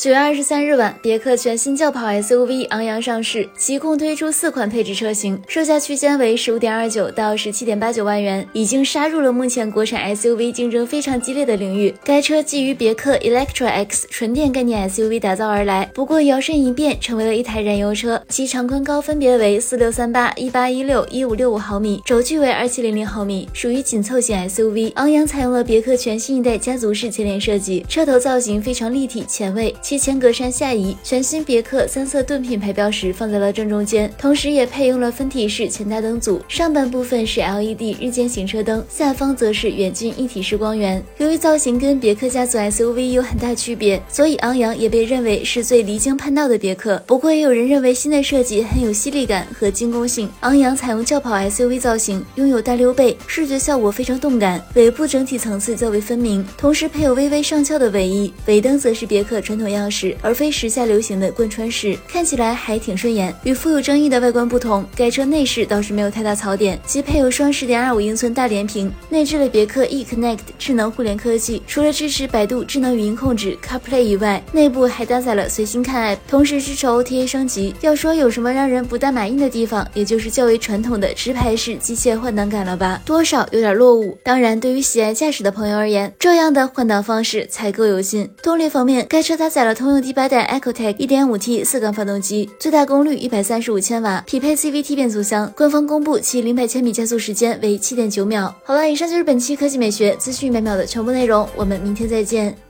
九月二十三日晚，别克全新轿跑 SUV 昂扬上市，其共推出四款配置车型，售价区间为十五点二九到十七点八九万元，已经杀入了目前国产 SUV 竞争非常激烈的领域。该车基于别克 Electra X 纯电概念 SUV 打造而来，不过摇身一变成为了一台燃油车，其长宽高分别为四六三八、一八一六、一五六五毫米，轴距为二七零零毫米，属于紧凑型 SUV。昂扬采用了别克全新一代家族式前脸设计，车头造型非常立体前卫。其前格栅下移，全新别克三色盾品牌标识放在了正中间，同时也配用了分体式前大灯组，上半部分是 LED 日间行车灯，下方则是远近一体式光源。由于造型跟别克家族 SUV 有很大区别，所以昂扬也被认为是最离经叛道的别克。不过也有人认为新的设计很有犀利感和精工性。昂扬采用轿跑 SUV 造型，拥有大溜背，视觉效果非常动感，尾部整体层次较为分明，同时配有微微上翘的尾翼，尾灯则是别克传统样样式。而非时下流行的贯穿式，看起来还挺顺眼。与富有争议的外观不同，该车内饰倒是没有太大槽点，即配有双十点二五英寸大连屏，内置了别克 eConnect 智能互联科技。除了支持百度智能语音控制 CarPlay 以外，内部还搭载了随心看 App，同时支持 OTA 升级。要说有什么让人不大满意的地方，也就是较为传统的直排式机械换挡感了吧，多少有点落伍。当然，对于喜爱驾驶的朋友而言，这样的换挡方式才够有劲。动力方面，该车搭载了通用。第八代 EcoTec 1.5T 四缸发动机，最大功率135千瓦，匹配 CVT 变速箱。官方公布其零百千米加速时间为7.9秒。好了，以上就是本期科技美学资讯每秒的全部内容，我们明天再见。